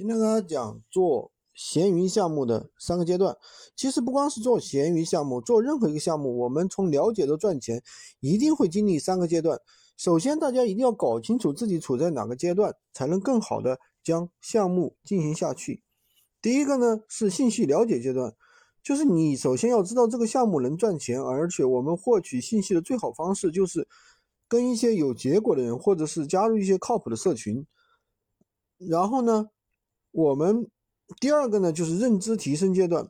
今天跟大家讲做闲鱼项目的三个阶段。其实不光是做闲鱼项目，做任何一个项目，我们从了解到赚钱，一定会经历三个阶段。首先，大家一定要搞清楚自己处在哪个阶段，才能更好的将项目进行下去。第一个呢是信息了解阶段，就是你首先要知道这个项目能赚钱，而且我们获取信息的最好方式就是跟一些有结果的人，或者是加入一些靠谱的社群。然后呢？我们第二个呢，就是认知提升阶段。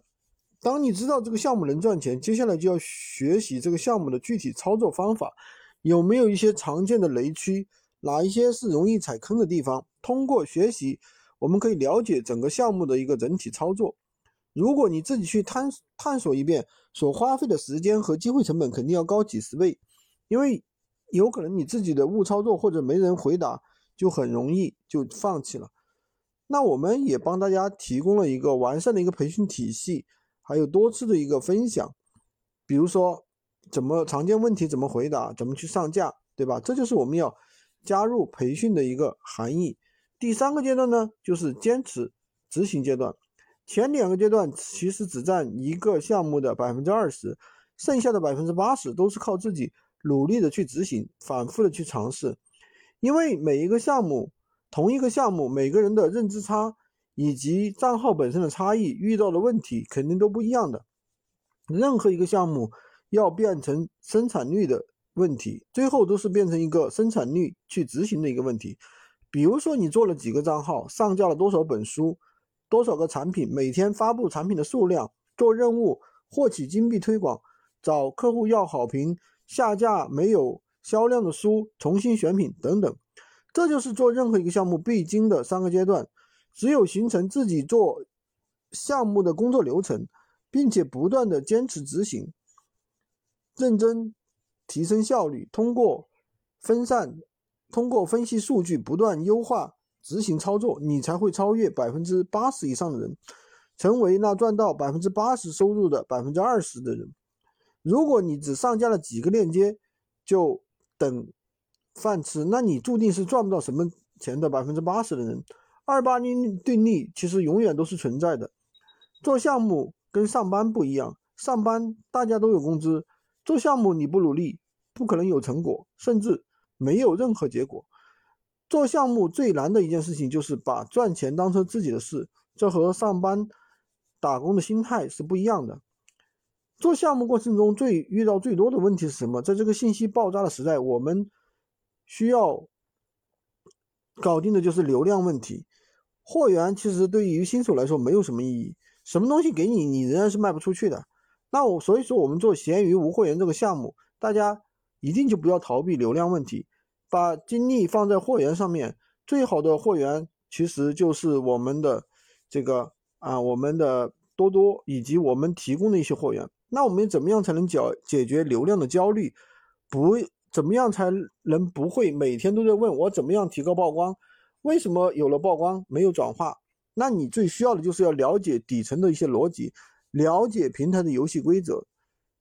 当你知道这个项目能赚钱，接下来就要学习这个项目的具体操作方法，有没有一些常见的雷区，哪一些是容易踩坑的地方。通过学习，我们可以了解整个项目的一个整体操作。如果你自己去探探索一遍，所花费的时间和机会成本肯定要高几十倍，因为有可能你自己的误操作或者没人回答，就很容易就放弃了。那我们也帮大家提供了一个完善的一个培训体系，还有多次的一个分享，比如说怎么常见问题怎么回答，怎么去上架，对吧？这就是我们要加入培训的一个含义。第三个阶段呢，就是坚持执行阶段。前两个阶段其实只占一个项目的百分之二十，剩下的百分之八十都是靠自己努力的去执行，反复的去尝试，因为每一个项目。同一个项目，每个人的认知差以及账号本身的差异，遇到的问题肯定都不一样的。任何一个项目要变成生产率的问题，最后都是变成一个生产率去执行的一个问题。比如说，你做了几个账号，上架了多少本书，多少个产品，每天发布产品的数量，做任务，获取金币推广，找客户要好评，下架没有销量的书，重新选品等等。这就是做任何一个项目必经的三个阶段，只有形成自己做项目的工作流程，并且不断的坚持执行，认真提升效率，通过分散，通过分析数据，不断优化执行操作，你才会超越百分之八十以上的人，成为那赚到百分之八十收入的百分之二十的人。如果你只上架了几个链接，就等。饭吃，那你注定是赚不到什么钱的。百分之八十的人，二八定定律其实永远都是存在的。做项目跟上班不一样，上班大家都有工资，做项目你不努力，不可能有成果，甚至没有任何结果。做项目最难的一件事情就是把赚钱当成自己的事，这和上班打工的心态是不一样的。做项目过程中最遇到最多的问题是什么？在这个信息爆炸的时代，我们。需要搞定的就是流量问题。货源其实对于新手来说没有什么意义，什么东西给你，你仍然是卖不出去的。那我所以说，我们做闲鱼无货源这个项目，大家一定就不要逃避流量问题，把精力放在货源上面。最好的货源其实就是我们的这个啊，我们的多多以及我们提供的一些货源。那我们怎么样才能解解决流量的焦虑？不。怎么样才能不会每天都在问我怎么样提高曝光？为什么有了曝光没有转化？那你最需要的就是要了解底层的一些逻辑，了解平台的游戏规则，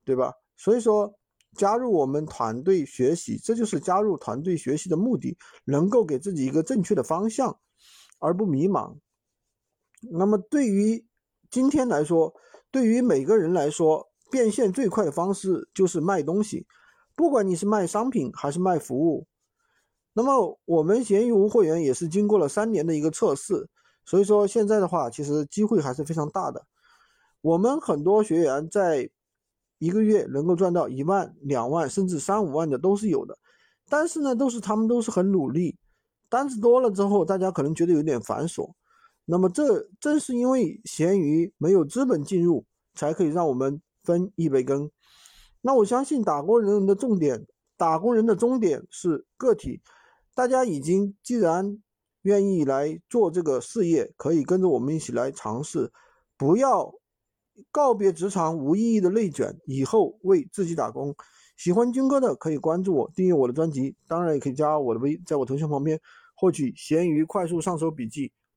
对吧？所以说加入我们团队学习，这就是加入团队学习的目的，能够给自己一个正确的方向，而不迷茫。那么对于今天来说，对于每个人来说，变现最快的方式就是卖东西。不管你是卖商品还是卖服务，那么我们闲鱼无货源也是经过了三年的一个测试，所以说现在的话，其实机会还是非常大的。我们很多学员在一个月能够赚到一万、两万，甚至三五万的都是有的，但是呢，都是他们都是很努力，单子多了之后，大家可能觉得有点繁琐。那么这正是因为闲鱼没有资本进入，才可以让我们分一杯羹。那我相信打工人的重点，打工人的终点是个体。大家已经既然愿意来做这个事业，可以跟着我们一起来尝试，不要告别职场无意义的内卷，以后为自己打工。喜欢军哥的可以关注我，订阅我的专辑，当然也可以加我的微，在我头像旁边获取闲鱼快速上手笔记。